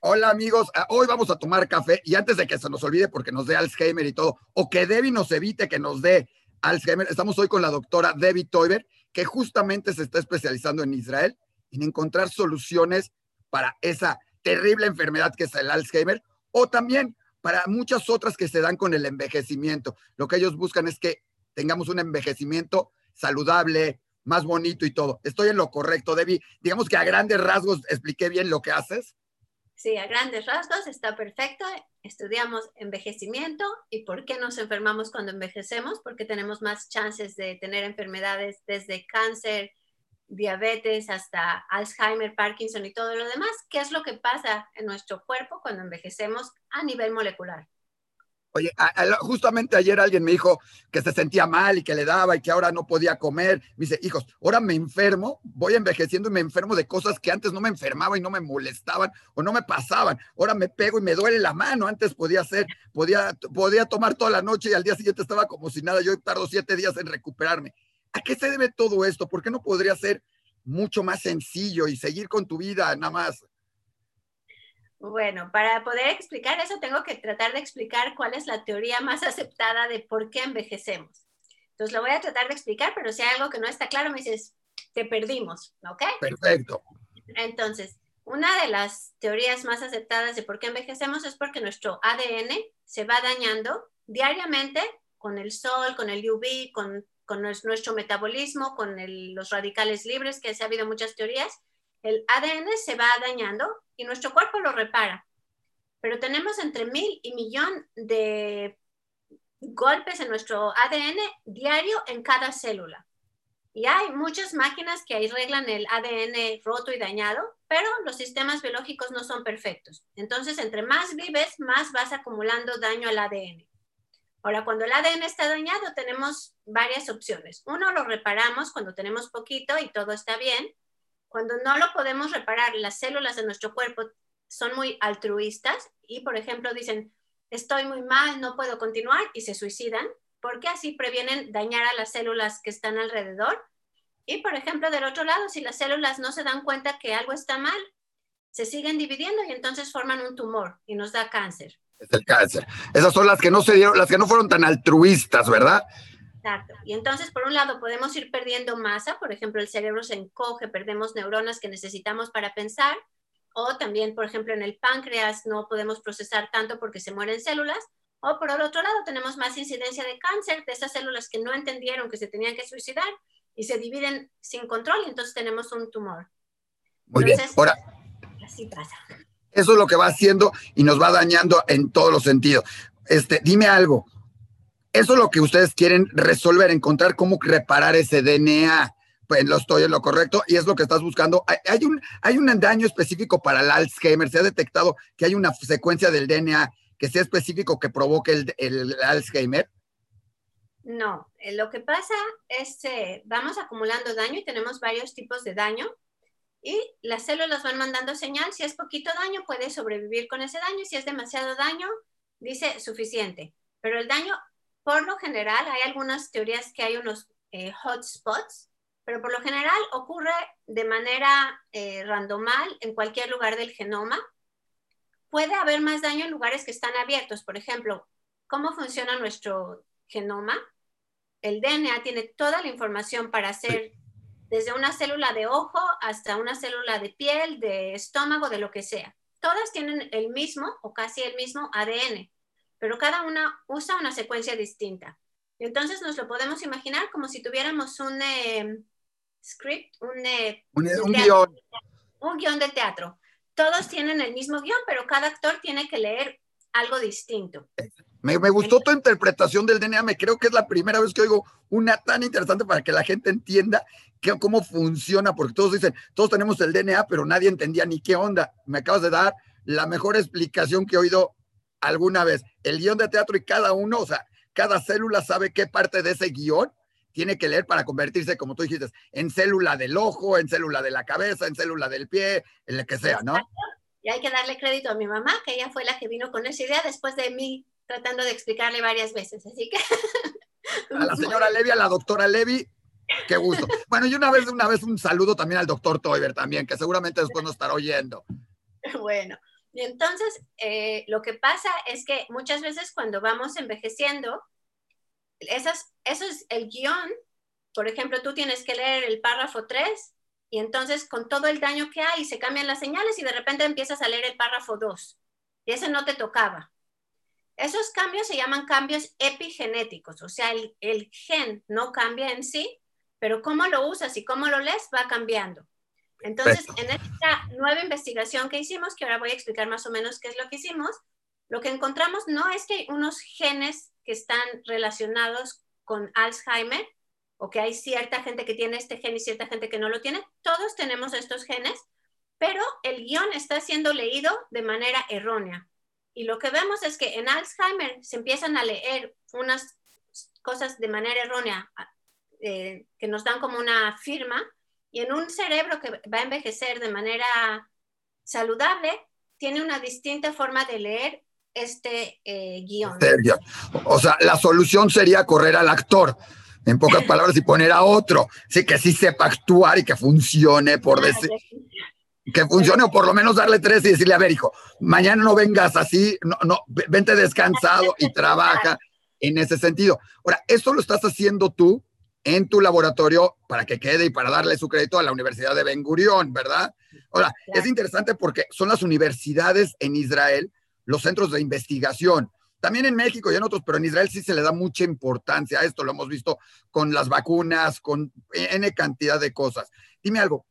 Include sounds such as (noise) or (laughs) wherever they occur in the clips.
Hola amigos, Ah, hoy vamos a tomar café y antes de que se nos olvide porque nos dé Alzheimer y todo, o que Debbie nos evite que nos dé Alzheimer, estamos hoy con la doctora Debbie Toiber, que justamente se está especializando en Israel en encontrar soluciones para esa terrible enfermedad que es el Alzheimer o también para muchas otras que se dan con el envejecimiento. Lo que ellos buscan es que tengamos un envejecimiento saludable, más bonito y todo. Estoy en lo correcto, Debbie. Digamos que a grandes rasgos expliqué bien lo que haces. Sí, a grandes rasgos está perfecto. Estudiamos envejecimiento y por qué nos enfermamos cuando envejecemos, porque tenemos más chances de tener enfermedades desde cáncer, diabetes hasta Alzheimer, Parkinson y todo lo demás. ¿Qué es lo que pasa en nuestro cuerpo cuando envejecemos a nivel molecular? Justamente ayer alguien me dijo que se sentía mal y que le daba y que ahora no podía comer. Me dice, hijos, ahora me enfermo, voy envejeciendo y me enfermo de cosas que antes no me enfermaba y no me molestaban o no me pasaban. Ahora me pego y me duele la mano. Antes podía hacer, podía, podía tomar toda la noche y al día siguiente estaba como si nada. Yo tardo siete días en recuperarme. ¿A qué se debe todo esto? ¿Por qué no podría ser mucho más sencillo y seguir con tu vida nada más? Bueno, para poder explicar eso, tengo que tratar de explicar cuál es la teoría más aceptada de por qué envejecemos. Entonces, lo voy a tratar de explicar, pero si hay algo que no está claro, me dices, te perdimos, ¿ok? Perfecto. Entonces, una de las teorías más aceptadas de por qué envejecemos es porque nuestro ADN se va dañando diariamente con el sol, con el UV, con, con nues- nuestro metabolismo, con el- los radicales libres, que se ha habido muchas teorías. El ADN se va dañando y nuestro cuerpo lo repara. Pero tenemos entre mil y millón de golpes en nuestro ADN diario en cada célula. Y hay muchas máquinas que arreglan el ADN roto y dañado, pero los sistemas biológicos no son perfectos. Entonces, entre más vives, más vas acumulando daño al ADN. Ahora, cuando el ADN está dañado, tenemos varias opciones. Uno, lo reparamos cuando tenemos poquito y todo está bien. Cuando no lo podemos reparar, las células de nuestro cuerpo son muy altruistas y, por ejemplo, dicen, estoy muy mal, no puedo continuar y se suicidan porque así previenen dañar a las células que están alrededor. Y, por ejemplo, del otro lado, si las células no se dan cuenta que algo está mal, se siguen dividiendo y entonces forman un tumor y nos da cáncer. Es el cáncer. Esas son las que no se dieron, las que no fueron tan altruistas, ¿verdad? Exacto. Y entonces, por un lado, podemos ir perdiendo masa, por ejemplo, el cerebro se encoge, perdemos neuronas que necesitamos para pensar, o también, por ejemplo, en el páncreas no podemos procesar tanto porque se mueren células, o por el otro lado, tenemos más incidencia de cáncer de esas células que no entendieron que se tenían que suicidar y se dividen sin control y entonces tenemos un tumor. Muy bien. Ahora, Así pasa. eso es lo que va haciendo y nos va dañando en todos los sentidos. Este, dime algo. Eso es lo que ustedes quieren resolver, encontrar cómo reparar ese DNA. Pues lo estoy en lo correcto y es lo que estás buscando. Hay, un, hay un daño específico para el Alzheimer. Se ha detectado que hay una secuencia del DNA que sea específico que provoque el, Alzheimer. No, eh, lo que pasa es que vamos acumulando daño y tenemos varios tipos de daño y las células van mandando señal. Si es poquito daño, puede sobrevivir con ese daño. Si es demasiado daño, dice suficiente. Pero el daño, por lo general, hay algunas teorías que hay unos eh, hotspots, pero por lo general ocurre de manera eh, randomal en cualquier lugar del genoma. Puede haber más daño en lugares que están abiertos. Por ejemplo, ¿cómo funciona nuestro genoma? el DNA tiene toda la información para hacer desde una célula de ojo hasta una célula de piel, de estómago, de lo que sea. Todas tienen el mismo o casi el mismo ADN, pero cada una usa una secuencia distinta. Y entonces nos lo podemos imaginar como si tuviéramos un eh, script, un, eh, Un, de un teatro, guion. un guion de teatro. Todos tienen el mismo guion, pero cada actor tiene que leer algo distinto. Me, me gustó tu interpretación del DNA. Me creo que es la primera vez que oigo una tan interesante para que la gente entienda que, cómo funciona, porque todos dicen, todos tenemos el DNA, pero nadie entendía ni qué onda. Me acabas de dar la mejor explicación que he oído alguna vez. El guion de teatro y cada uno, o sea, cada célula sabe qué parte de ese guion tiene que leer para convertirse, como tú dijiste, en célula del ojo, en célula de la cabeza, en célula del pie, en lo que sea, ¿no? Y hay que darle crédito a mi mamá, que ella fue la que vino con esa idea después de mí tratando de explicarle varias veces. Así que. (laughs) A la señora Levy, a la doctora Levy, qué gusto. Bueno, y una vez, una vez un saludo también al doctor Toiber también, que seguramente después nos estará oyendo. (laughs) Bueno, y entonces eh, lo que pasa es que muchas veces cuando vamos envejeciendo, eso es el guion. Por ejemplo, tú tienes que leer el párrafo 3 y entonces con todo el daño que hay se cambian las señales y de repente empiezas a leer el párrafo 2 y ese no te tocaba. Esos cambios se llaman cambios epigenéticos, o sea, el, el gen no cambia en sí, pero cómo lo usas y cómo lo lees va cambiando. Entonces, en esta nueva investigación que hicimos, que ahora voy a explicar más o menos qué es lo que hicimos, lo que encontramos no es que hay unos genes que están relacionados con Alzheimer o que hay cierta gente que tiene este gen y cierta gente que no lo tiene. Todos tenemos estos genes, pero el guion está siendo leído de manera errónea. Y lo que vemos es que en Alzheimer se empiezan a leer unas cosas de manera errónea eh, que nos dan como una firma y en un cerebro que va a envejecer de manera saludable, tiene una distinta forma de leer este eh, guion. O sea, la solución sería correr al actor, en pocas (laughs) palabras, y poner a otro, sí, que sí sepa actuar y que funcione, por decir. Que funcione o por lo menos darle tres y decirle, a ver, hijo, mañana no vengas así, no, no, vente descansado y (laughs) trabaja en ese sentido. Ahora, ¿esto lo estás haciendo tú en tu laboratorio para que quede y para darle su crédito a la Universidad de Ben Gurion, ¿verdad? Ahora, es interesante porque son las universidades en Israel los centros de investigación. También en México y en otros, pero en Israel sí se le da mucha importancia a esto. Lo hemos visto con las vacunas, con N cantidad de cosas. Dime algo,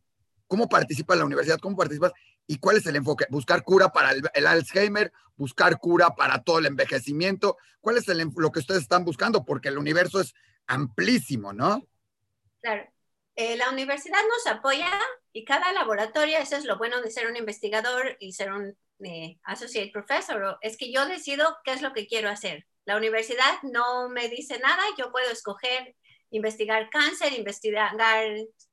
¿cómo participa la universidad? ¿Cómo participas? ¿Y cuál es el enfoque? ¿Buscar cura para el, Alzheimer? ¿Buscar cura para todo el envejecimiento? ¿Cuál es lo que ustedes están buscando? Porque el universo es amplísimo, ¿no? Claro. Eh, la universidad nos apoya y cada laboratorio, eso es lo bueno de ser un investigador y ser un eh, associate professor, es que yo decido qué es lo que quiero hacer. La universidad no me dice nada, yo puedo escoger investigar cáncer, investigar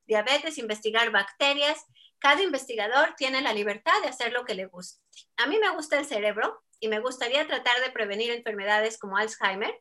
diabetes, investigar bacterias. Cada investigador tiene la libertad de hacer lo que le guste. A mí me gusta el cerebro y me gustaría tratar de prevenir enfermedades como Alzheimer.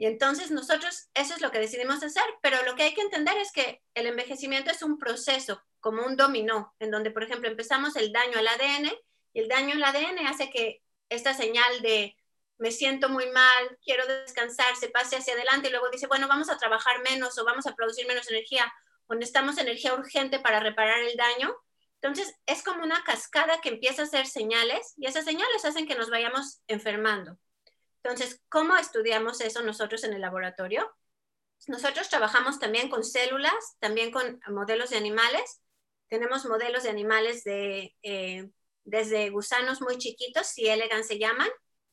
Y entonces nosotros eso es lo que decidimos hacer, pero lo que hay que entender es que el envejecimiento es un proceso como un dominó, en donde, por ejemplo, empezamos el daño al ADN y el daño al ADN hace que esta señal de me siento muy mal, quiero descansar, se pase hacia adelante y luego dice, bueno, vamos a trabajar menos o vamos a producir menos energía o necesitamos energía urgente para reparar el daño. Entonces, es como una cascada que empieza a hacer señales y esas señales hacen que nos vayamos enfermando. Entonces, ¿cómo estudiamos eso nosotros en el laboratorio? Nosotros trabajamos también con células, también con modelos de animales. Tenemos modelos de animales de eh, desde gusanos muy chiquitos, si elegans se llaman,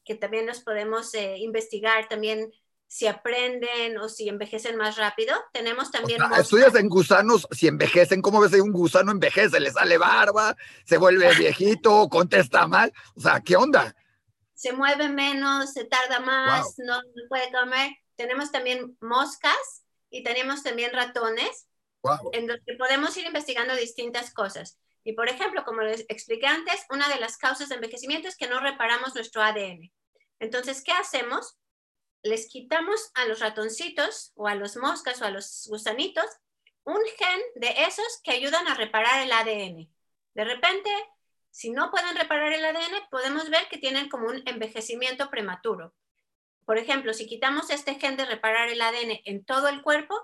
que también los podemos eh, investigar también si aprenden o si envejecen más rápido. Tenemos también... estudias en gusanos si envejecen, ¿cómo ves si un gusano envejece? ¿Le sale barba? ¿Se vuelve (laughs) viejito? ¿Contesta mal? O sea, ¿qué onda? Se mueve menos, se tarda más, no, puede comer. Tenemos también moscas y tenemos también ratones, en donde podemos ir investigando distintas cosas. Y por ejemplo, como les expliqué antes, una de las causas de envejecimiento es que no reparamos nuestro ADN. Entonces, ¿qué hacemos? Les quitamos a los ratoncitos o a los moscas o a los gusanitos un gen de esos que ayudan a reparar el ADN. De repente, si no pueden reparar el ADN, podemos ver que tienen como un envejecimiento prematuro. Por ejemplo, si quitamos este gen de reparar el ADN en todo el cuerpo,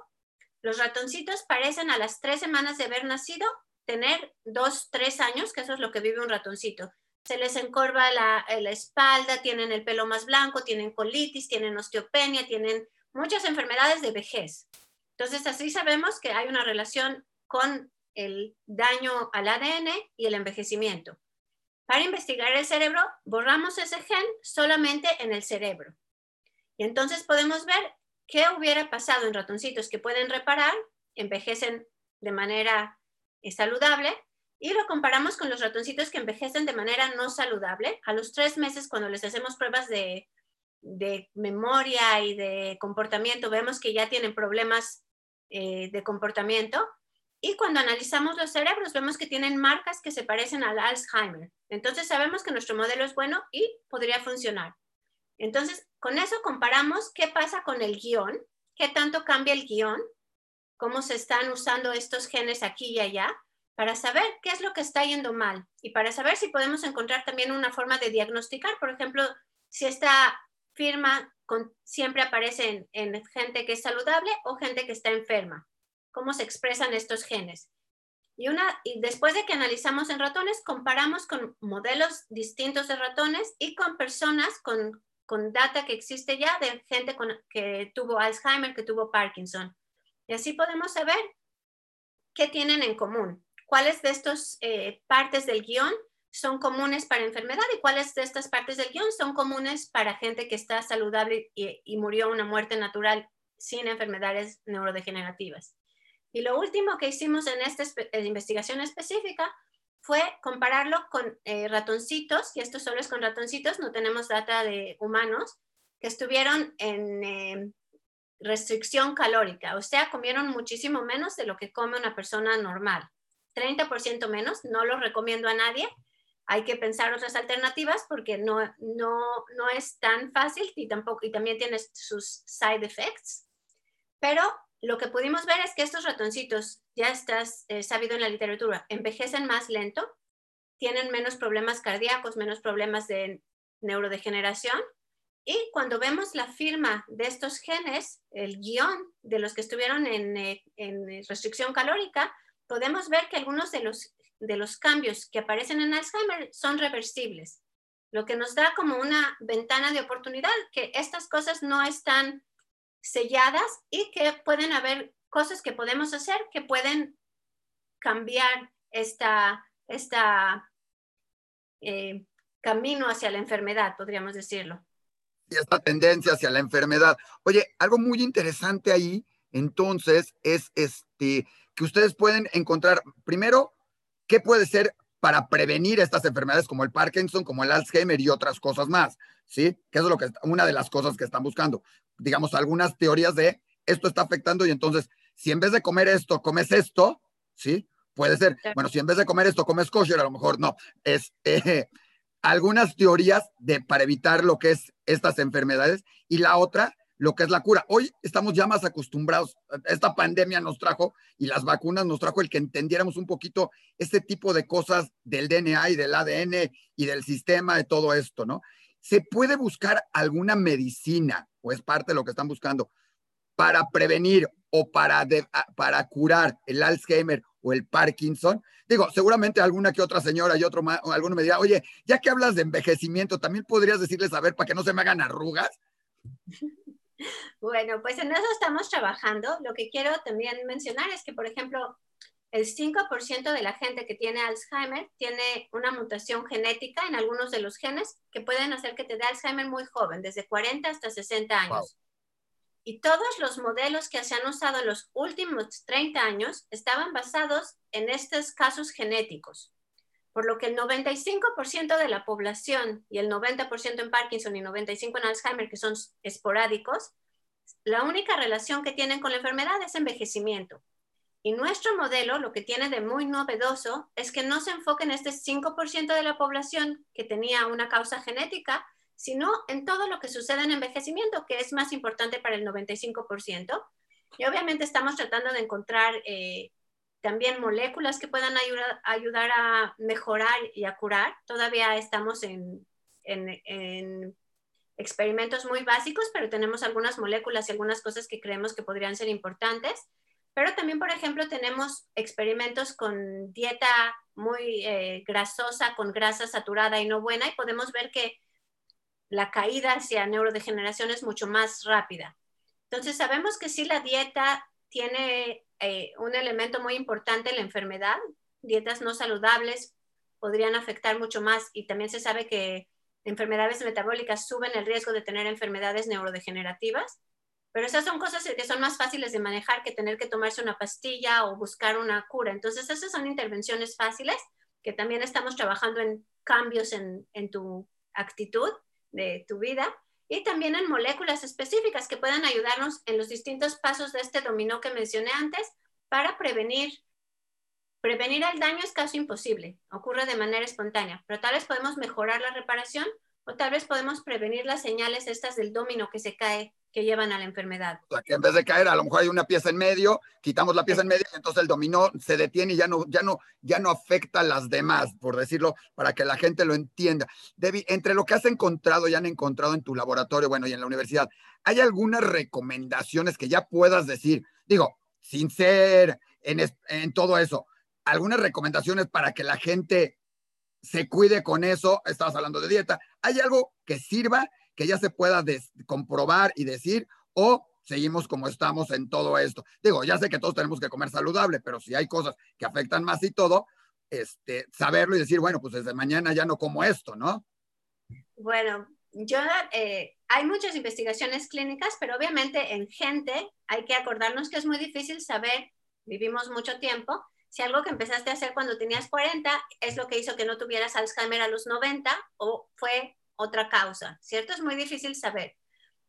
los ratoncitos parecen a las tres semanas de haber nacido tener dos, tres años, que eso es lo que vive un ratoncito. Se les encorva la, la espalda, tienen el pelo más blanco, tienen colitis, tienen osteopenia, tienen muchas enfermedades de vejez. Entonces, así sabemos que hay una relación con el daño al ADN y el envejecimiento. Para investigar el cerebro, borramos ese gen solamente en el cerebro. Y entonces podemos ver qué hubiera pasado en ratoncitos que pueden reparar, envejecen de manera saludable y lo comparamos con los ratoncitos que envejecen de manera no saludable. A los tres meses, cuando les hacemos pruebas de, memoria y de comportamiento, vemos que ya tienen problemas eh, de comportamiento. Y cuando analizamos los cerebros, vemos que tienen marcas que se parecen al Alzheimer. Entonces sabemos que nuestro modelo es bueno y podría funcionar. Entonces, con eso comparamos qué pasa con el guion, qué tanto cambia el guion cómo se están usando estos genes aquí y allá. para saber qué es lo que está yendo mal y para saber si podemos encontrar también una forma de diagnosticar, por ejemplo, si esta firma siempre aparece en, gente que es saludable o gente que está enferma, cómo se expresan estos genes. Y, una, y después de que analizamos en ratones, comparamos con modelos distintos de ratones y con personas con, con data que existe ya de gente con, que tuvo Alzheimer, que tuvo Parkinson. Y así podemos saber qué tienen en común, cuáles de estas eh, partes del guion son comunes para enfermedad y cuáles de estas partes del guion son comunes para gente que está saludable y, murió una muerte natural sin enfermedades neurodegenerativas. Y lo último que hicimos en esta investigación específica fue compararlo con eh, ratoncitos, y esto solo es con ratoncitos, no tenemos data de humanos, que estuvieron en eh, restricción calórica, o sea, comieron muchísimo menos de lo que come una persona normal. 30% menos, no lo recomiendo a nadie, hay que pensar otras alternativas porque no, no, no es tan fácil y, tampoco, y también tiene sus side effects. Pero lo que pudimos ver es que estos ratoncitos, ya estás eh, sabido en la literatura, envejecen más lento, tienen menos problemas cardíacos, menos problemas de neurodegeneración. Y cuando vemos la firma de estos genes, el guion de los que estuvieron en, eh, en restricción calórica, podemos ver que algunos de los de los cambios que aparecen en Alzheimer son reversibles, lo que nos da como una ventana de oportunidad que estas cosas no están selladas y que pueden haber cosas que podemos hacer que pueden cambiar esta, esta eh, camino hacia la enfermedad, podríamos decirlo. Y esta tendencia hacia la enfermedad. Oye, algo muy interesante ahí, entonces, es este, que ustedes pueden encontrar, primero, ¿Qué puede ser para prevenir estas enfermedades como el Parkinson, como el Alzheimer y otras cosas más? ¿Sí? Que es lo que una de las cosas que están buscando. Digamos, algunas teorías de esto está afectando y entonces, si en vez de comer esto, comes esto, ¿sí? Puede ser, bueno, si en vez de comer esto, comes kosher, a lo mejor no. Es eh, (laughs) algunas teorías de para evitar lo que es estas enfermedades y la otra lo que es la cura. Hoy estamos ya más acostumbrados, esta pandemia nos trajo y las vacunas nos trajo el que entendiéramos un poquito este tipo de cosas del DNA y del ADN y del sistema de todo esto, ¿no? ¿Se puede buscar alguna medicina o es parte de lo que están buscando para prevenir o para, para curar el Alzheimer o el Parkinson? Digo, seguramente alguna que otra señora y otro, alguno me dirá, oye, ya que hablas de envejecimiento, ¿también podrías decirles, a ver, para que no se me hagan arrugas? (laughs) Bueno, pues en eso estamos trabajando. Lo que quiero también mencionar es que, por ejemplo, el 5% de la gente que tiene Alzheimer tiene una mutación genética en algunos de los genes que pueden hacer que te dé Alzheimer muy joven, desde 40 hasta 60 años. Y todos los modelos que se han usado en los últimos 30 años estaban basados en estos casos genéticos por lo que el 95% de la población y el 90% en Parkinson y 95% en Alzheimer, que son esporádicos, la única relación que tienen con la enfermedad es envejecimiento. Y nuestro modelo lo que tiene de muy novedoso es que no se enfoca en este 5% de la población que tenía una causa genética, sino en todo lo que sucede en envejecimiento, que es más importante para el 95%. Y obviamente estamos tratando de encontrar eh, también moléculas que puedan ayudar, ayudar a mejorar y a curar. Todavía estamos en, en, experimentos muy básicos, pero tenemos algunas moléculas y algunas cosas que creemos que podrían ser importantes. Pero también, por ejemplo, tenemos experimentos con dieta muy eh, grasosa, con grasa saturada y no buena, y podemos ver que la caída hacia neurodegeneración es mucho más rápida. Entonces, sabemos que si la dieta tiene eh, un elemento muy importante en la enfermedad. Dietas no saludables podrían afectar mucho más y también se sabe que enfermedades metabólicas suben el riesgo de tener enfermedades neurodegenerativas. Pero esas son cosas que son más fáciles de manejar que tener que tomarse una pastilla o buscar una cura. Entonces, esas son intervenciones fáciles que también estamos trabajando en cambios en, tu actitud de tu vida y también en moléculas específicas que puedan ayudarnos en los distintos pasos de este dominó que mencioné antes para prevenir. Prevenir el daño es casi imposible, ocurre de manera espontánea, pero tal vez podemos mejorar la reparación o tal vez podemos prevenir las señales estas del domino que se cae que llevan a la enfermedad. O sea, que en vez de caer, a lo mejor hay una pieza en medio, quitamos la pieza en medio y entonces el dominó se detiene y ya no, ya no, ya no afecta a las demás, por decirlo, para que la gente lo entienda. Debbie, entre lo que has encontrado y han encontrado en tu laboratorio, bueno, y en la universidad, ¿hay algunas recomendaciones que ya puedas decir? Digo, sin ser en, en todo eso, algunas recomendaciones para que la gente se cuide con eso, estabas hablando de dieta, ¿hay algo que sirva, que ya se pueda comprobar y decir, o seguimos como estamos en todo esto? Digo, ya sé que todos tenemos que comer saludable, pero si hay cosas que afectan más y todo, este, saberlo y decir, bueno, pues desde mañana ya no como esto, ¿no? Bueno, yo, eh, hay muchas investigaciones clínicas, pero obviamente en gente hay que acordarnos que es muy difícil saber, vivimos mucho tiempo, si algo que empezaste a hacer cuando tenías 40 es lo que hizo que no tuvieras Alzheimer a los 90 o fue otra causa, ¿cierto? Es muy difícil saber.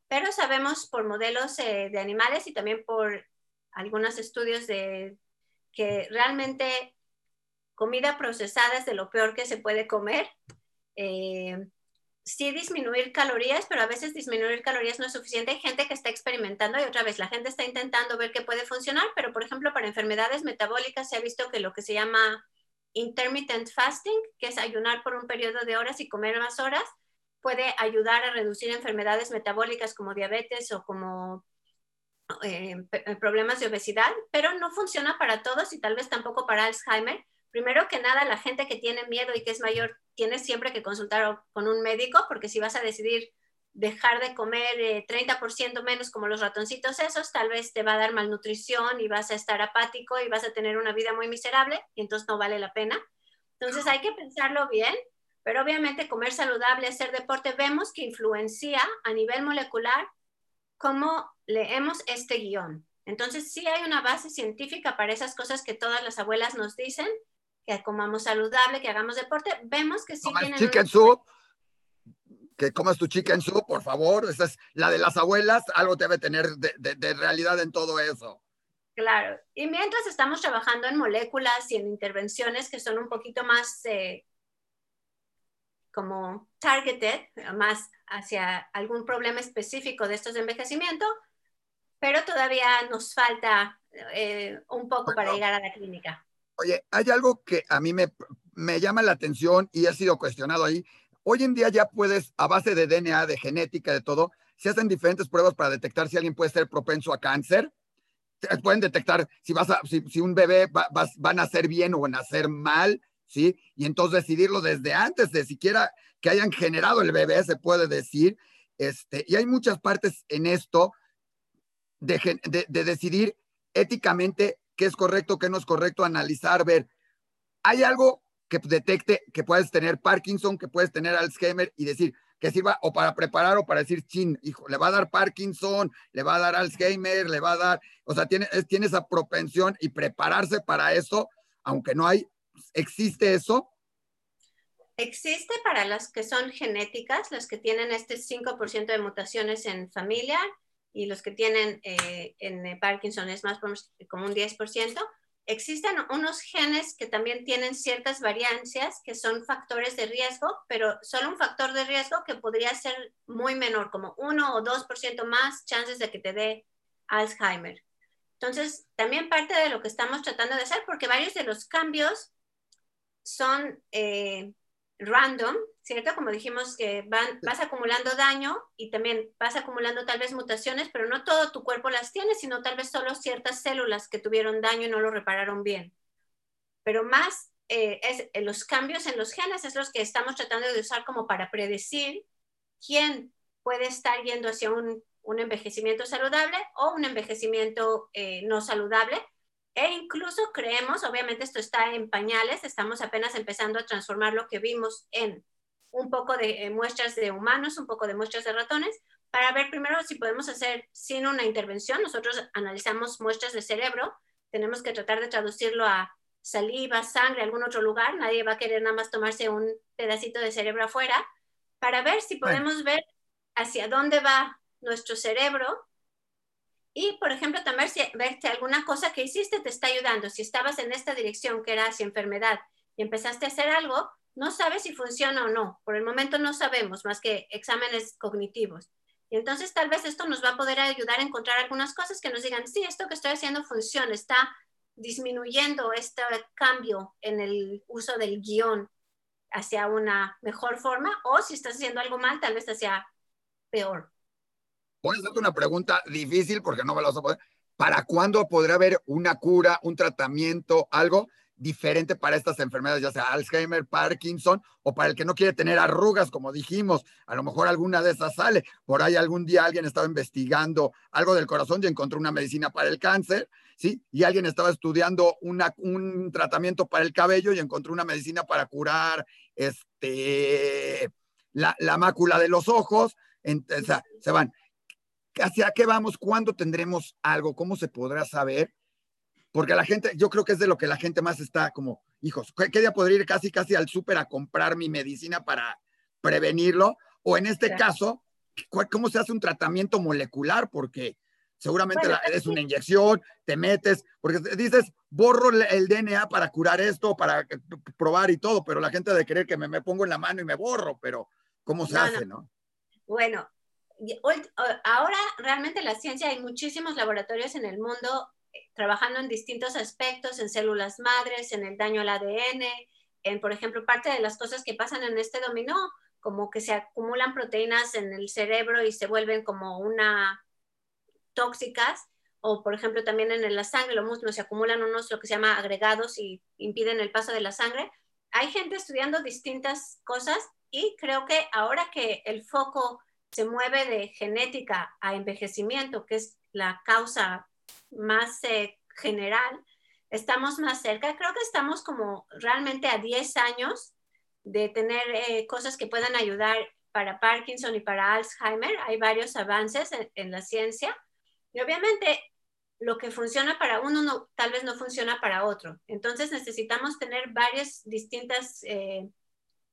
Pero sabemos por modelos eh, de animales y también por algunos estudios de que realmente comida procesada es de lo peor que se puede comer. Eh, sí disminuir calorías, pero a veces disminuir calorías no es suficiente. Hay gente que está experimentando y otra vez la gente está intentando ver qué puede funcionar, pero por ejemplo para enfermedades metabólicas se ha visto que lo que se llama intermittent fasting, que es ayunar por un periodo de horas y comer más horas, puede ayudar a reducir enfermedades metabólicas como diabetes o como eh, problemas de obesidad, pero no funciona para todos y tal vez tampoco para Alzheimer primero que nada, la gente que tiene miedo y que es mayor, tiene siempre que consultar con un médico, porque si vas a decidir dejar de comer 30% eh, menos como los ratoncitos esos, tal vez te va a dar malnutrición y vas a estar apático y vas a tener una vida muy miserable y entonces no vale la pena. Entonces hay que pensarlo bien, pero obviamente comer saludable, hacer deporte, vemos que influencia a nivel molecular cómo leemos este guion. Entonces sí hay una base científica para esas cosas que todas las abuelas nos dicen, que comamos saludable, que hagamos deporte, vemos que sí tienen... Chicken soup, que comas tu chicken soup, por favor, esa es la de las abuelas, algo debe tener de, realidad en todo eso. Claro, y mientras estamos trabajando en moléculas y en intervenciones que son un poquito más eh, como targeted, más hacia algún problema específico de estos de envejecimiento, pero todavía nos falta eh, un poco para llegar a la clínica. Oye, hay algo que a mí me, llama la atención y ha sido cuestionado ahí. Hoy en día ya puedes, a base de DNA, de genética, de todo, se hacen diferentes pruebas para detectar si alguien puede ser propenso a cáncer. Pueden detectar si, vas a, si, un bebé va, va, a nacer bien o a nacer mal, ¿sí? Y entonces decidirlo desde antes de siquiera que hayan generado el bebé, se puede decir. Este, y hay muchas partes en esto de decidir éticamente qué es correcto, qué no es correcto, analizar, ver. Hay algo que detecte que puedes tener Parkinson, que puedes tener Alzheimer y decir que sirva o para preparar o para decir, chin, hijo, le va a dar Parkinson, le va a dar Alzheimer, le va a dar, o sea, tiene, tiene esa propensión y prepararse para eso, aunque no hay, ¿existe eso? Existe para las que son genéticas, las que tienen este 5% de mutaciones en familia, y los que tienen eh, en eh, Parkinson es más como un 10%. Existen unos genes que también tienen ciertas variancias que son factores de riesgo, pero solo un factor de riesgo que podría ser muy menor, como 1 o 2% más chances de que te dé Alzheimer. Entonces, también parte de lo que estamos tratando de hacer, porque varios de los cambios son eh, random, ¿cierto? Como dijimos que van, vas acumulando daño y también vas acumulando tal vez mutaciones, pero no todo tu cuerpo las tiene, sino tal vez solo ciertas células que tuvieron daño y no lo repararon bien. Pero más eh, es, eh, los cambios en los genes es los que estamos tratando de usar como para predecir quién puede estar yendo hacia un, envejecimiento saludable o un envejecimiento eh, no saludable e incluso creemos, obviamente esto está en pañales, estamos apenas empezando a transformar lo que vimos en un poco de eh, muestras de humanos, un poco de muestras de ratones, para ver primero si podemos hacer sin una intervención. Nosotros analizamos muestras de cerebro, tenemos que tratar de traducirlo a saliva, sangre, algún otro lugar. Nadie va a querer nada más tomarse un pedacito de cerebro afuera, para ver si podemos ver hacia dónde va nuestro cerebro y, por ejemplo, también si, ver si alguna cosa que hiciste te está ayudando. Si estabas en esta dirección que era hacia enfermedad empezaste a hacer algo, no sabes si funciona o no. Por el momento no sabemos más que exámenes cognitivos. Y entonces tal vez esto nos va a poder ayudar a encontrar algunas cosas que nos digan, sí, esto que estoy haciendo funciona, está disminuyendo este cambio en el uso del guion hacia una mejor forma, o si estás haciendo algo mal, tal vez hacia peor. Voy a hacerte una pregunta difícil porque no me lo vas a poder. ¿Para cuándo podrá haber una cura, un tratamiento, algo diferente para estas enfermedades, ya sea Alzheimer, Parkinson o para el que no quiere tener arrugas, como dijimos? A lo mejor alguna de esas sale. Por ahí algún día alguien estaba investigando algo del corazón y encontró una medicina para el cáncer, ¿sí? Y alguien estaba estudiando una, un tratamiento para el cabello y encontró una medicina para curar este, la, la mácula de los ojos. Entonces, se van. ¿Hacia qué vamos? ¿Cuándo tendremos algo? ¿Cómo se podrá saber? Porque la gente, yo creo que es de lo que la gente más está como, hijos, ¿qué, día podría ir casi, casi al súper a comprar mi medicina para prevenirlo? O en este caso, ¿cómo se hace un tratamiento molecular? Porque seguramente es una inyección, te metes, porque dices, borro el DNA para curar esto, para probar y todo, pero la gente de querer que me, me pongo en la mano y me borro, pero ¿cómo se hace, no? Bueno, ahora realmente la ciencia hay muchísimos laboratorios en el mundo trabajando en distintos aspectos, en células madres, en el daño al ADN, en, por ejemplo, parte de las cosas que pasan en este dominó, como que se acumulan proteínas en el cerebro y se vuelven como una tóxicas, o por ejemplo también en la sangre, lo mismo, se acumulan unos lo que se llama agregados y impiden el paso de la sangre. Hay gente estudiando distintas cosas y creo que ahora que el foco se mueve de genética a envejecimiento, que es la causa más eh, general, estamos más cerca. Creo que estamos como realmente a 10 años de tener eh, cosas que puedan ayudar para Parkinson y para Alzheimer. Hay varios avances en, la ciencia y obviamente lo que funciona para uno tal vez no funciona para otro. Entonces necesitamos tener varias distintas eh,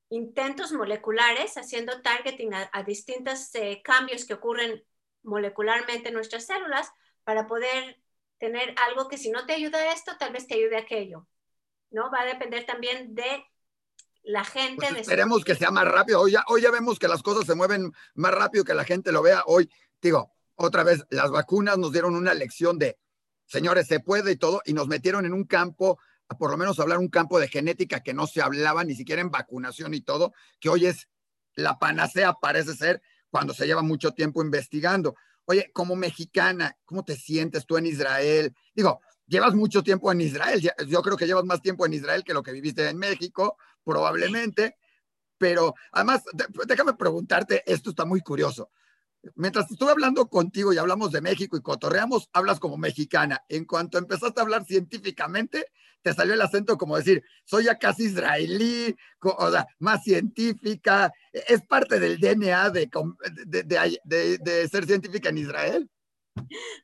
intentos moleculares haciendo targeting a, distintos eh, cambios que ocurren molecularmente en nuestras células para poder tener algo que si no te ayuda esto, tal vez te ayude aquello. ¿No? Va a depender también de la gente. Pues esperemos que sea más rápido. Hoy ya, hoy ya vemos que las cosas se mueven más rápido, que la gente lo vea. Hoy, digo, otra vez, las vacunas nos dieron una lección de, señores, se puede y todo, y nos metieron en un campo a por lo menos hablar un campo de genética que no se hablaba ni siquiera en vacunación y todo, que hoy es la panacea, parece ser, cuando se lleva mucho tiempo investigando. Oye, como mexicana, ¿cómo te sientes tú en Israel? Digo, llevas mucho tiempo en Israel, yo creo que llevas más tiempo en Israel que lo que viviste en México, probablemente, pero además, déjame preguntarte, esto está muy curioso. Mientras estuve hablando contigo y hablamos de México y cotorreamos, hablas como mexicana. En cuanto empezaste a hablar científicamente, te salió el acento como decir, soy ya casi israelí, o sea, más científica. ¿Es parte del DNA de, de, de, ser científica en Israel?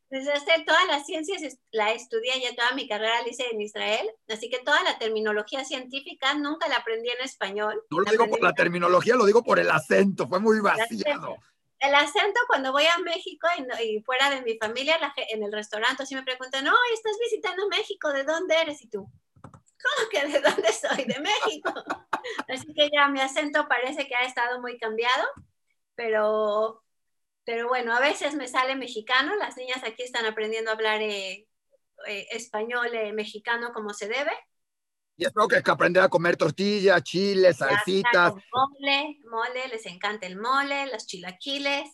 Pues hacer todas las ciencias la estudié ya toda mi carrera la hice en Israel, así que toda la terminología científica nunca la aprendí en español. No lo digo por la terminología, lo digo por el acento, fue muy vaciado el acento cuando voy a México y, fuera de mi familia, en el restaurante, así me preguntan, no, estás visitando México, ¿de dónde eres? Y tú, ¿cómo que de dónde soy? De México. (laughs) así que ya mi acento parece que ha estado muy cambiado, pero, pero bueno, a veces me sale mexicano, las niñas aquí están aprendiendo a hablar eh, eh, español eh, mexicano como se debe. Y espero que, que aprender a comer tortilla, chile, salsitas. Mole, mole, les encanta el mole, los chilaquiles,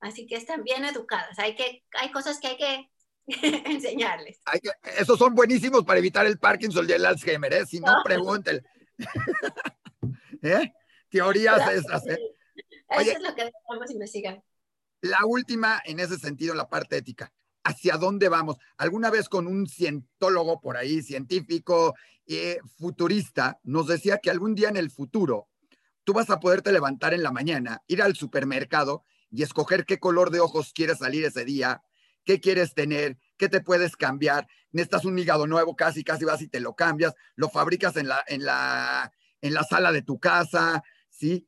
así que están bien educadas. Hay, que, hay cosas que hay que (laughs) enseñarles. Hay que, esos son buenísimos para evitar el Parkinson y el Alzheimer, ¿eh? Si no, pregúntenle. (laughs) ¿Eh? Teorías esas, ¿eh? Eso es lo que debemos investigar. La última, en ese sentido, la parte ética hacia dónde vamos. Alguna vez con un cientólogo por ahí, científico, eh, futurista, nos decía que algún día en el futuro tú vas a poderte levantar en la mañana, ir al supermercado y escoger qué color de ojos quieres salir ese día, qué quieres tener, qué te puedes cambiar. Necesitas un hígado nuevo, casi, casi vas y te lo cambias, lo fabricas en la, en la, en la sala de tu casa, ¿sí?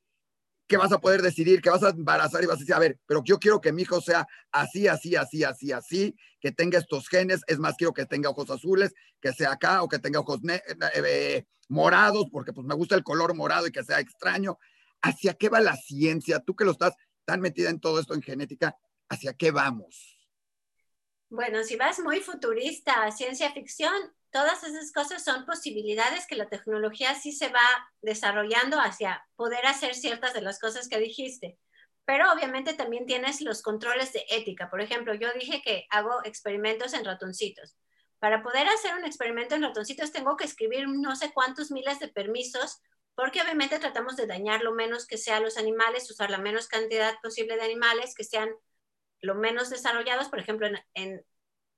Que vas a poder decidir, que vas a embarazar y vas a decir, a ver, pero yo quiero que mi hijo sea así, así, así, así, así, que tenga estos genes, es más, quiero que tenga ojos azules, que sea acá, o que tenga ojos eh, eh, morados, porque pues me gusta el color morado y que sea extraño. ¿Hacia qué va la ciencia? Tú que lo estás tan metida en todo esto en genética, ¿hacia qué vamos? Bueno, si vas muy futurista ciencia ficción, todas esas cosas son posibilidades que la tecnología sí se va desarrollando hacia poder hacer ciertas de las cosas que dijiste. Pero obviamente también tienes los controles de ética. Por ejemplo, yo dije que hago experimentos en ratoncitos. Para poder hacer un experimento en ratoncitos tengo que escribir no sé cuántos miles de permisos, porque obviamente tratamos de dañar lo menos que sea los animales, usar la menos cantidad posible de animales que sean lo menos desarrollados. Por ejemplo, en, en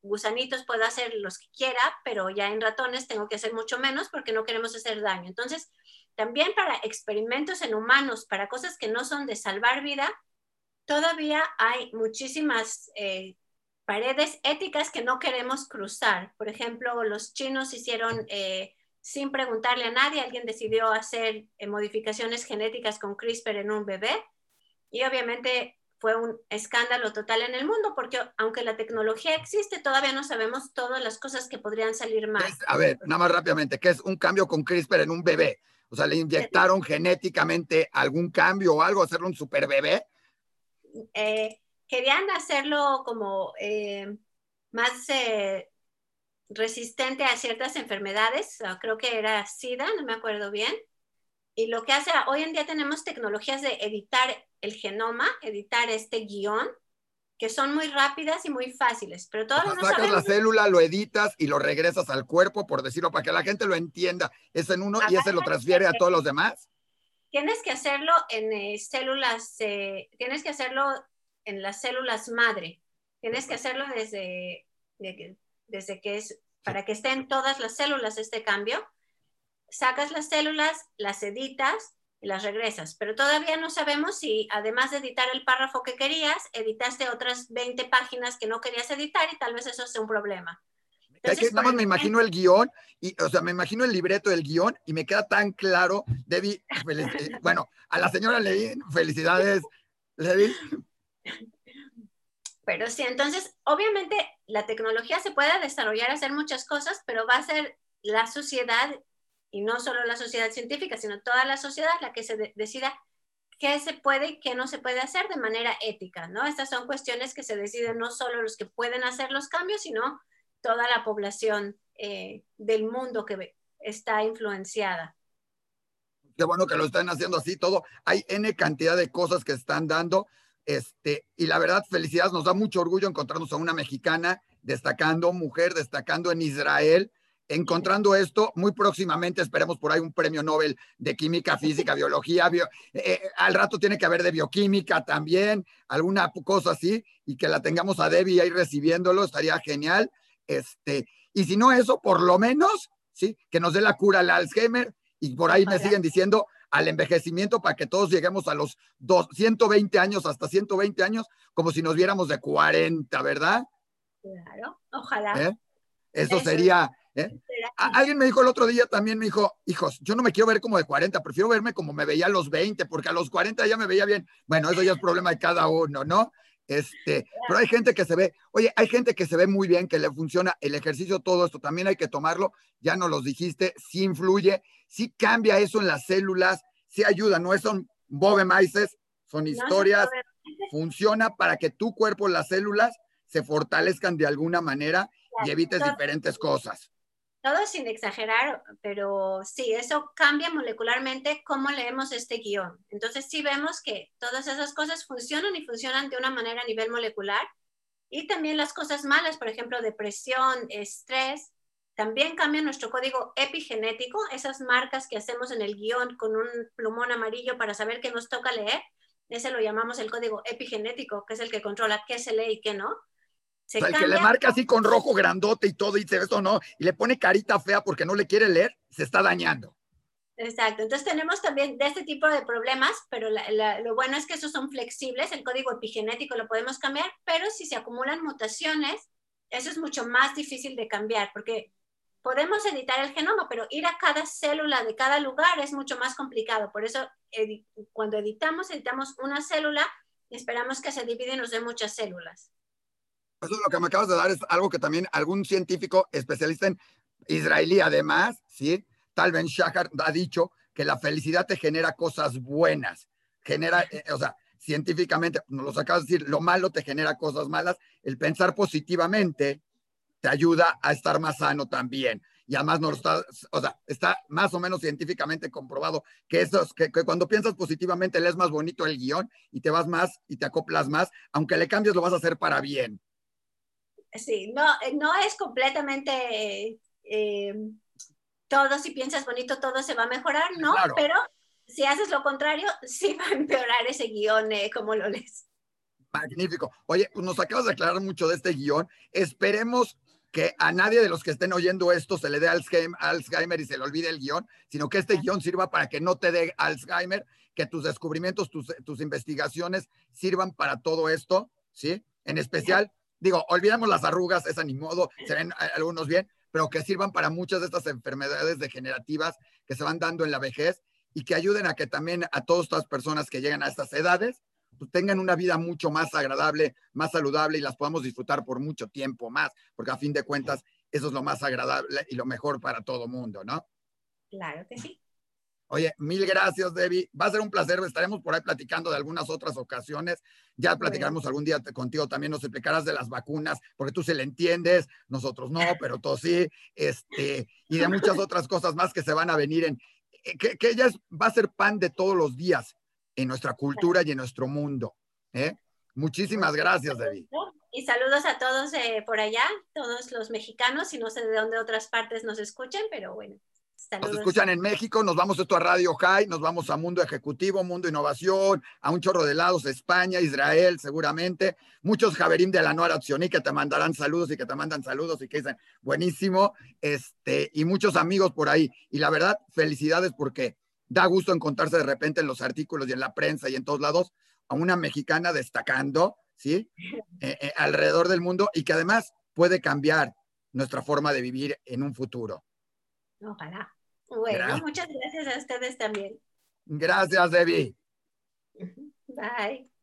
gusanitos puedo hacer los que quiera, pero ya en ratones tengo que hacer mucho menos porque no queremos hacer daño. Entonces, también para experimentos en humanos, para cosas que no son de salvar vida, todavía hay muchísimas eh, paredes éticas que no queremos cruzar. Por ejemplo, los chinos hicieron, eh, sin preguntarle a nadie, alguien decidió hacer eh, modificaciones genéticas con CRISPR en un bebé y obviamente fue un escándalo total en el mundo, porque aunque la tecnología existe, todavía no sabemos todas las cosas que podrían salir mal. a ver, nada más rápidamente, ¿qué es un cambio con CRISPR en un bebé? O sea, ¿le inyectaron genéticamente algún cambio o algo, hacerlo un super bebé? Eh, querían hacerlo como eh, más eh, resistente a ciertas enfermedades, creo que era SIDA, no me acuerdo bien. Y lo que hace, hoy en día tenemos tecnologías de editar el genoma, editar este guion, que son muy rápidas y muy fáciles, pero todavía no sacas la célula, lo editas y lo regresas al cuerpo, por decirlo, para que la gente lo entienda. Es en uno y ese lo transfiere a todos los demás. Tienes que hacerlo en eh, células, eh, tienes que hacerlo en las células madre. Tienes que hacerlo desde, desde que es, para que estén todas las células este cambio sacas las células, las editas y las regresas, pero todavía no sabemos si además de editar el párrafo que querías, editaste otras 20 páginas que no querías editar y tal vez eso sea un problema. Entonces, nada más me imagino el guion, y, o sea, me imagino el libreto del guion y me queda tan claro, Debbie, eh, bueno, a la señora Levi, felicidades, Levi. Pero sí, entonces, obviamente la tecnología se puede desarrollar, hacer muchas cosas, pero va a ser la sociedad y no solo la sociedad científica, sino toda la sociedad la que se decida qué se puede y qué no se puede hacer de manera ética, ¿no? Estas son cuestiones que se deciden no solo los que pueden hacer los cambios, sino toda la población eh, del mundo que está influenciada. Qué bueno que lo están haciendo así todo. Hay N cantidad de cosas que están dando. Este, y la verdad, felicidades, nos da mucho orgullo encontrarnos a una mexicana destacando, mujer destacando en Israel, encontrando esto. Muy próximamente esperemos por ahí un premio Nobel de química, (laughs) física, biología. Eh, eh, al rato tiene que haber de bioquímica también, alguna cosa así, y que la tengamos a Debbie ahí recibiéndolo, estaría genial. Este, y si no eso, por lo menos, sí, que nos dé la cura al Alzheimer. Y por ahí me siguen diciendo al envejecimiento para que todos lleguemos a los 120 años, hasta 120 años, como si nos viéramos de 40, ¿verdad? Claro, ojalá. ¿Eh? Eso, sería, ¿Eh? Alguien me dijo el otro día también, me dijo, hijos, yo no me quiero ver como de 40, prefiero verme como me veía a los 20, porque a los 40 ya me veía bien. Bueno, eso ya es problema de cada uno, ¿no? Este, pero hay gente que se ve, oye, hay gente que se ve muy bien, que le funciona el ejercicio, todo esto, también hay que tomarlo, ya nos los dijiste, sí influye, sí cambia eso en las células, sí ayuda, no son bobe maices, son historias, funciona para que tu cuerpo, las células, se fortalezcan de alguna manera y evites diferentes cosas todo sin exagerar, pero sí, eso cambia molecularmente cómo leemos este guion. Entonces sí vemos que todas esas cosas funcionan y funcionan de una manera a nivel molecular. Y también las cosas malas, por ejemplo, depresión, estrés, también cambian nuestro código epigenético, esas marcas que hacemos en el guion con un plumón amarillo para saber qué nos toca leer. Ese lo llamamos el código epigenético, que es el que controla qué se lee y qué no el que le marca así con rojo grandote y todo, y dice eso no, y le pone carita fea porque no le quiere leer, se está dañando. Exacto, entonces tenemos también de este tipo de problemas, pero lo bueno es que esos son flexibles, el código epigenético lo podemos cambiar, pero si se acumulan mutaciones, eso es mucho más difícil de cambiar, porque podemos editar el genoma, pero ir a cada célula de cada lugar es mucho más complicado. Por eso, cuando editamos, editamos una célula y esperamos que se divide y nos dé muchas células. Eso es lo que me acabas de dar es algo que también algún científico especialista en israelí, además, ¿sí? Tal Ben Shahar ha dicho que la felicidad te genera cosas buenas, genera, eh, o sea, científicamente, nos lo acabas de decir, lo malo te genera cosas malas, el pensar positivamente te ayuda a estar más sano también. Y además no está, o sea, está más o menos científicamente comprobado que, eso, que, que cuando piensas positivamente lees más bonito el guion y te vas más y te acoplas más, aunque le cambies lo vas a hacer para bien. Sí, no, eh, no es completamente eh, todo, si piensas bonito, todo se va a mejorar, ¿no? Pero si haces lo contrario, (laughs) sí va a empeorar ese guion eh, como lo lees. Magnífico. Oye, pues nos acabas de aclarar mucho de este guion. Esperemos que a nadie de los que estén oyendo esto se le dé Alzheimer y se le olvide el guion, sino que este guion sirva para que no te dé Alzheimer, que tus descubrimientos, tus, tus investigaciones sirvan para todo esto, ¿sí? En especial, digo, olvidamos las arrugas, esa ni modo, se ven algunos bien, pero que sirvan para muchas de estas enfermedades degenerativas que se van dando en la vejez y que ayuden a que también a todas estas personas que llegan a estas edades pues, tengan una vida mucho más agradable, más saludable y las podamos disfrutar por mucho tiempo más, porque a fin de cuentas eso es lo más agradable y lo mejor para todo mundo, ¿no? Claro que sí. Oye, mil gracias, Debbie. Va a ser un placer. Estaremos por ahí platicando de algunas otras ocasiones. Ya platicaremos algún día contigo también. Nos explicarás de las vacunas, porque tú se le entiendes, nosotros no, pero tú sí. Este, y de muchas (laughs) otras cosas más que se van a venir en. Eh, que, que ella va a ser pan de todos los días en nuestra cultura y en nuestro mundo. ¿eh? Muchísimas gracias, Debbie. Y saludos a todos eh, por allá, todos los mexicanos, y no sé de dónde otras partes nos escuchen, pero bueno. Nos escuchan en México, nos vamos esto a Radio High, nos vamos a Mundo Ejecutivo, Mundo Innovación, a un chorro de lados, España, Israel, seguramente. Muchos Javerim de la Nueva Opcioní que te mandarán saludos y que te mandan saludos y que dicen buenísimo. Este, y muchos amigos por ahí. Y la verdad, felicidades porque da gusto encontrarse de repente en los artículos y en la prensa y en todos lados a una mexicana destacando, ¿sí? Eh, eh, alrededor del mundo y que además puede cambiar nuestra forma de vivir en un futuro. Ojalá. Bueno, muchas gracias a ustedes también. Gracias, Debbie. Bye.